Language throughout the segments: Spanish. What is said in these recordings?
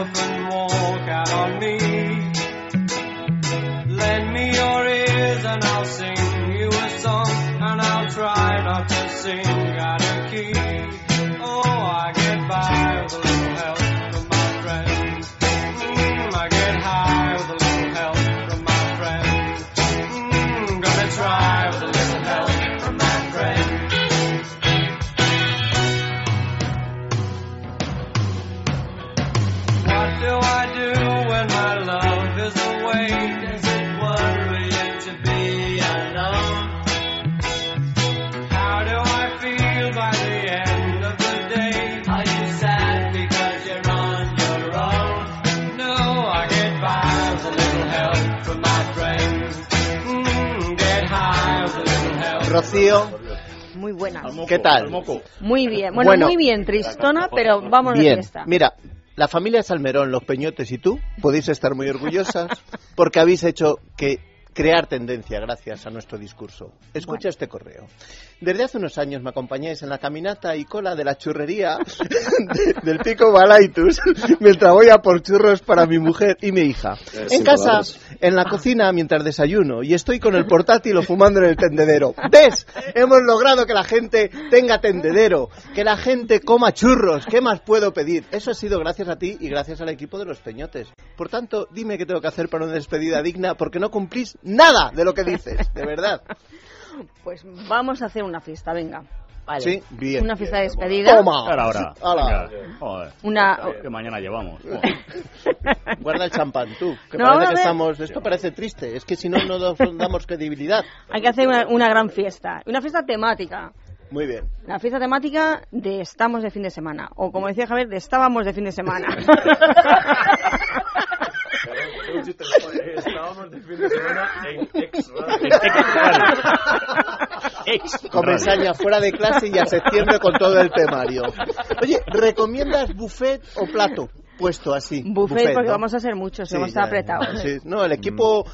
up and walk out on me. Lend me your ears and I'll sing you a song, and I'll try not to sing out of key. Oh, I get by with a little help from my friends. Mm, I get high with a little help from my friends. Mm, gonna try with a little Rocío, Muy buena. ¿qué tal? Muy bien. Bueno, Bueno. muy bien, tristona, pero vamos Bien, fiesta. mira, la familia Salmerón, los Peñotes y tú podéis estar muy orgullosas porque habéis hecho que crear tendencia gracias a nuestro discurso. Escucha este correo. Desde hace unos años me acompañáis en la caminata y cola de la churrería de- del Pico Balaitus mientras voy a por churros para mi mujer y mi hija. En casa, en la cocina mientras desayuno y estoy con el portátil o fumando en el tendedero. ¿Ves? Hemos logrado que la gente tenga tendedero, que la gente coma churros. ¿Qué más puedo pedir? Eso ha sido gracias a ti y gracias al equipo de los Peñotes. Por tanto, dime qué tengo que hacer para una despedida digna porque no cumplís nada de lo que dices, de verdad. Pues vamos a hacer una fiesta, venga. Vale. Sí, bien. Una fiesta de despedida. Toma. Ahora, ahora. Joder. Una... Que mañana llevamos. Guarda el champán tú, que No, parece a que estamos... Esto parece triste, es que si no, no nos damos credibilidad. Hay que hacer una, una gran fiesta. Una fiesta temática. Muy bien. La fiesta temática de estamos de fin de semana. O como decía Javier, de estábamos de fin de semana. Estábamos de fin de semana en ex fuera de clase y a septiembre con todo el temario. Oye, ¿recomiendas buffet o plato? Puesto así. Buffet, porque ¿no? vamos a ser muchos, Sí, estar ya, apretados. sí. No, el equipo...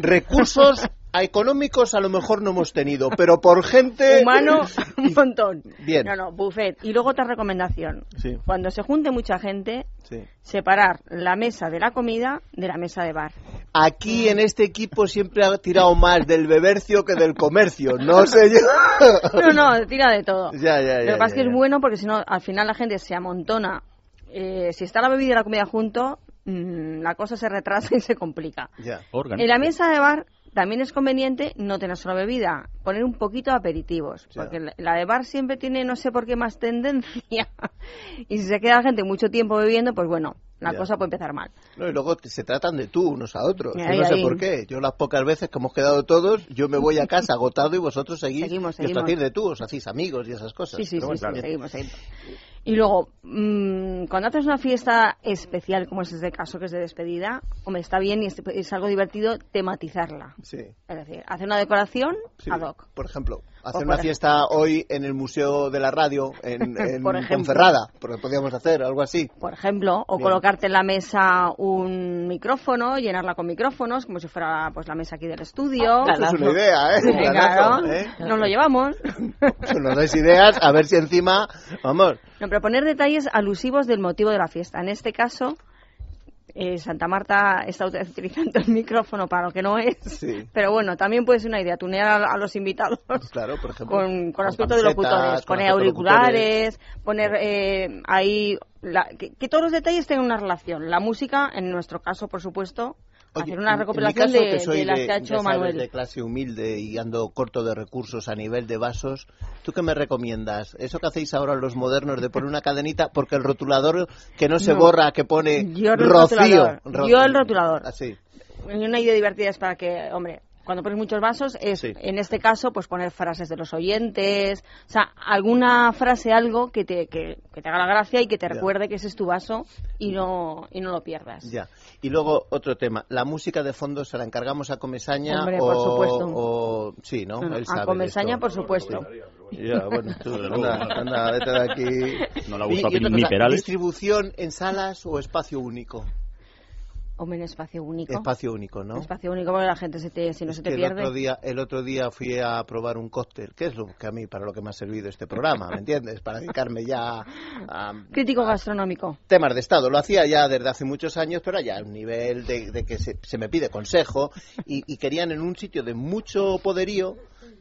Recursos económicos a lo mejor no hemos tenido, pero por gente... Humano, un montón. Bien. No, no, buffet. Y luego otra recomendación. Sí, Cuando se junte mucha gente, sí. separar la mesa de la comida de la mesa de bar. Aquí en este equipo siempre ha tirado más del bebercio que del comercio. No sé yo. No, no, tira de todo. Ya, ya, ya. Lo que pasa es que es bueno porque si no, al final la gente se amontona. Eh, si está la bebida y la comida junto, mm, la cosa se retrasa y se complica. Ya. Órgano. En la mesa de bar también es conveniente no tener solo bebida, poner un poquito de aperitivos, porque la- de bar siempre tiene no sé por qué más tendencia. y si se queda la gente mucho tiempo bebiendo, pues bueno, la Ya. cosa puede empezar mal. No, y luego se tratan de tú unos a otros. Yo no sé ahí. por qué. Yo las pocas veces que hemos quedado todos, yo me voy a casa agotado y vosotros seguís. Seguimos, y os seguimos. tratáis de tú, os hacéis amigos y esas cosas. Sí, sí, sí, bueno, sí, seguimos, seguimos. Y luego, mm, cuando haces una fiesta especial, como es este caso, que es de despedida, hombre, está bien y es, es algo divertido tematizarla. Sí, Es decir, hacer una decoración sí. ad hoc. Por ejemplo, hacer por una fiesta hoy en el Museo de la Radio, en, en Por. Ponferrada, porque podríamos hacer algo así. Por ejemplo, o Bien. colocarte en la mesa un micrófono, llenarla con micrófonos, como si fuera pues la mesa aquí del estudio. Esto es una idea, ¿eh? Sí, planazo, claro, ¿eh? nos lo llevamos. Nos dais ideas, a ver si encima, vamos, No, pero poner detalles alusivos del motivo de la fiesta. En este caso, eh, Santa Marta está utilizando el micrófono para lo que no es. Sí. Pero bueno, también puede ser una idea, tunear a, a los invitados. claro, por ejemplo. Con, con aspecto de locutores, con poner locutores. auriculares, poner eh, ahí. la- que, que todos los detalles tengan una relación. La música, en nuestro caso, por supuesto, Oye, hacer una recopilación de, que soy de las de- que ha hecho sabes, Manuel. de clase humilde y ando corto de recursos a nivel de vasos, ¿tú qué me recomiendas? Eso que hacéis ahora los modernos de poner una cadenita, porque el rotulador que no se No. borra, que pone Yo el Rocío. rotulador. Ro- Yo el rotulador. Así. Y una idea divertida es para que, hombre, cuando pones muchos vasos, es Sí. en este caso, pues poner frases de los oyentes, o sea, alguna frase, algo que te, que, que te haga la gracia y que te Ya. recuerde que ese es tu vaso y no, y no lo pierdas. Ya. Y luego otro tema, la música de fondo se la encargamos a Comesaña Hombre, o, por supuesto. o- sí, ¿no? No, no, Él a sabe Comesaña, esto. por supuesto. Ya, bueno, tú, anda, vete de aquí. No Y- y ni cosa, Perales. ¿Distribución en salas o espacio único? Hombre, en espacio único. Espacio único, ¿no? Espacio único porque la gente se te, si no Es se te pierde. El otro, día, el otro día fui a probar un cóctel, que es lo que a mí, para lo que me ha servido este programa, ¿me entiendes? Para dedicarme ya a, Crítico gastronómico. temas de Estado. Lo hacía ya desde hace muchos años, pero ya a un nivel de, de que se, se me pide consejo y, y querían en un sitio de mucho poderío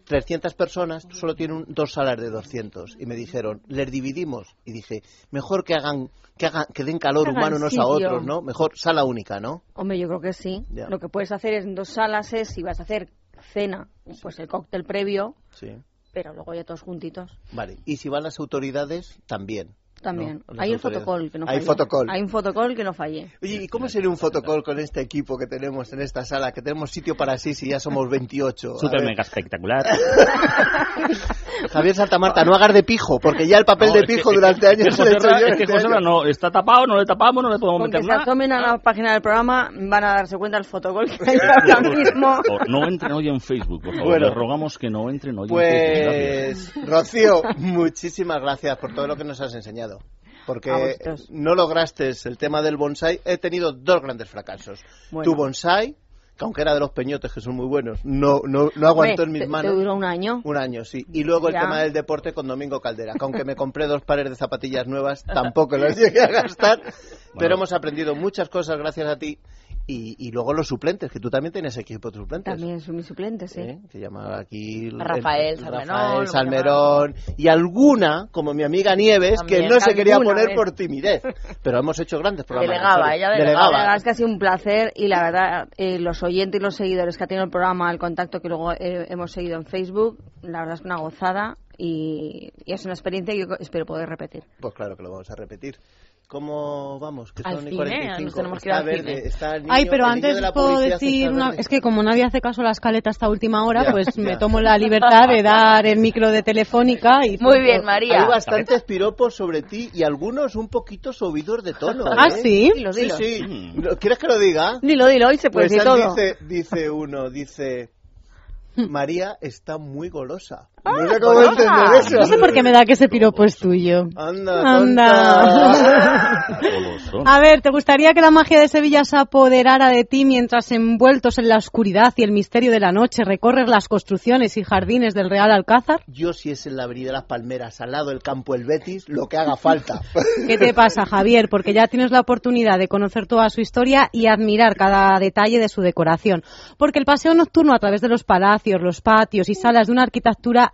300 personas, solo tienen dos salas de 200 y me dijeron, les dividimos y dije, mejor que hagan que hagan que den calor hagan humano unos a otros, ¿no? Mejor sala única, ¿no? Hombre, yo creo que sí. Ya. Lo que puedes hacer es en dos salas es, si vas a hacer cena, pues el cóctel previo, Sí. pero luego ya todos juntitos. Vale. Y si van las autoridades, también. También. Hay el autoridades. fotocall que no Hay falle. fotocall. Hay un fotocall que no falle. Oye, ¿y cómo sería un fotocall con este equipo que tenemos en esta sala? Que tenemos sitio para sí si ya somos 28. A Súper mega espectacular. Javier Santamarta, no hagas de pijo, porque ya el papel No, de pijo es que- durante es que años yo Es que este Joserra año. no está tapado, no le tapamos, no le podemos Con que meter se nada. asomen a la página del programa van a darse cuenta del fotocall que hay ahora mismo. No entren hoy en Facebook, por favor. Bueno. Les rogamos que no entren hoy en Facebook. Pues, Rocío, muchísimas gracias por todo lo que nos has enseñado. Porque no lograste el tema del bonsai. He tenido dos grandes fracasos. Bueno. Tu bonsai, que aunque era de los peñotes, que son muy buenos, no, no, no aguantó en mis manos. Te duró un año. Un año, sí. Y luego el tema del deporte con Domingo Caldera, que aunque me compré dos pares de zapatillas nuevas, tampoco las llegué a gastar. Pero hemos aprendido muchas cosas gracias a ti. Y, y luego los suplentes, que tú también tienes equipo de suplentes. También son mis suplentes, sí. ¿eh? que llama aquí el- Rafael el- Salmerón, Rafael Salmerón y alguna como mi amiga Nieves que También. no se quería poner vez. por timidez pero hemos hecho grandes programas Delegaba, ella delegaba. La verdad es que ha sido un placer y la verdad, eh, los oyentes y los seguidores que ha tenido el programa, el contacto que luego eh, hemos seguido en Facebook, la verdad es que una gozada y, y es una experiencia que yo espero poder repetir. pues claro que lo vamos a repetir ¿Cómo vamos? Que Al son y cine, 45. nos tenemos que ir al verde, cine. está el niño- Ay, pero el antes de puedo decir una... Es que como nadie hace caso a la escaleta hasta última hora, Ya, pues ya. me tomo la libertad de dar el micro de Telefónica y... Muy bien, María. Hay bastantes piropos sobre ti y algunos un poquito subidos de tono. ¿Ah, ¿eh? sí? Dilo, Sí, dilo. sí. Mm. ¿Quieres que lo diga? Dilo, dilo, hoy se puede Pues decir todo. dice, dice uno, dice, María está muy golosa. Ah, No sé cómo golosa. entender eso. No sé por qué me da que ese piropo es tuyo. Anda, Anda. A ver, ¿te gustaría que la magia de Sevilla se apoderara de ti mientras envueltos en la oscuridad y el misterio de la noche recorres las construcciones y jardines del Real Alcázar? Yo si es en la avenida Las Palmeras, al lado del campo El Betis, lo que haga falta. ¿Qué te pasa, Javier? Porque ya tienes la oportunidad de conocer toda su historia y admirar cada detalle de su decoración. Porque el paseo nocturno a través de los palacios, los patios y salas de una arquitectura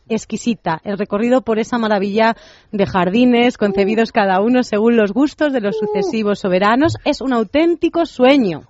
exquisita, el recorrido por esa maravilla de jardines concebidos cada uno según los gustos de los sucesivos soberanos, es un auténtico sueño.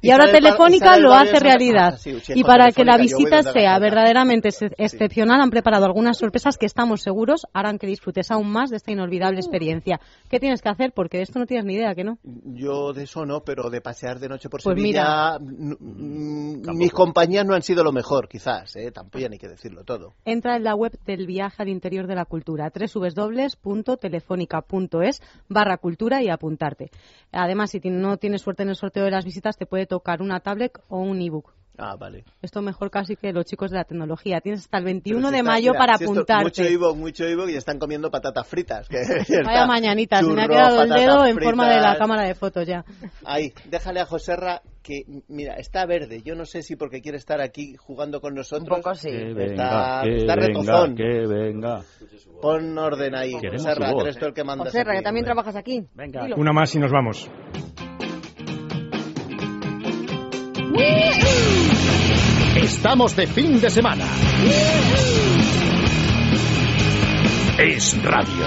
Y, Y ahora Telefónica lo hace realidad. Ah, sí, sí, y para que la visita sea verdaderamente ex- excepcional, han preparado algunas sorpresas que estamos seguros harán que disfrutes aún más de esta inolvidable experiencia. ¿Qué tienes que hacer? Porque de esto no tienes ni idea, ¿que no? Yo de eso no, pero de pasear de noche por Pues Sevilla, mm, mm, mis compañías no han sido lo mejor, quizás, ¿eh? tampoco ya ni que decirlo todo. Entra en la web del viaje al interior de la cultura, www.telefónica.es barra cultura y apuntarte. Además, si no tienes suerte en el sorteo de las visitas, te puede tocar una tablet o un ebook. Ah, vale. Esto mejor casi que los chicos de la tecnología. Tienes hasta el Pero 21 si de está- mayo mira, para si apuntarte. Mucho Ivo, mucho Ivo y están comiendo patatas fritas. que ya Vaya mañanitas, se me ha quedado el dedo en forma de la cámara de fotos ya. Ahí, déjale a Joserra que, mira, está verde. Yo no sé si porque quiere estar aquí jugando con Un nosotros. poco sí. Que Está- venga, que está venga, retozón. que venga. Pon orden ahí, voz. que eres tú el que mandas aquí, que también trabajas aquí. Venga. Dilo. Una más y nos vamos. Estamos de fin de semana. Es radio.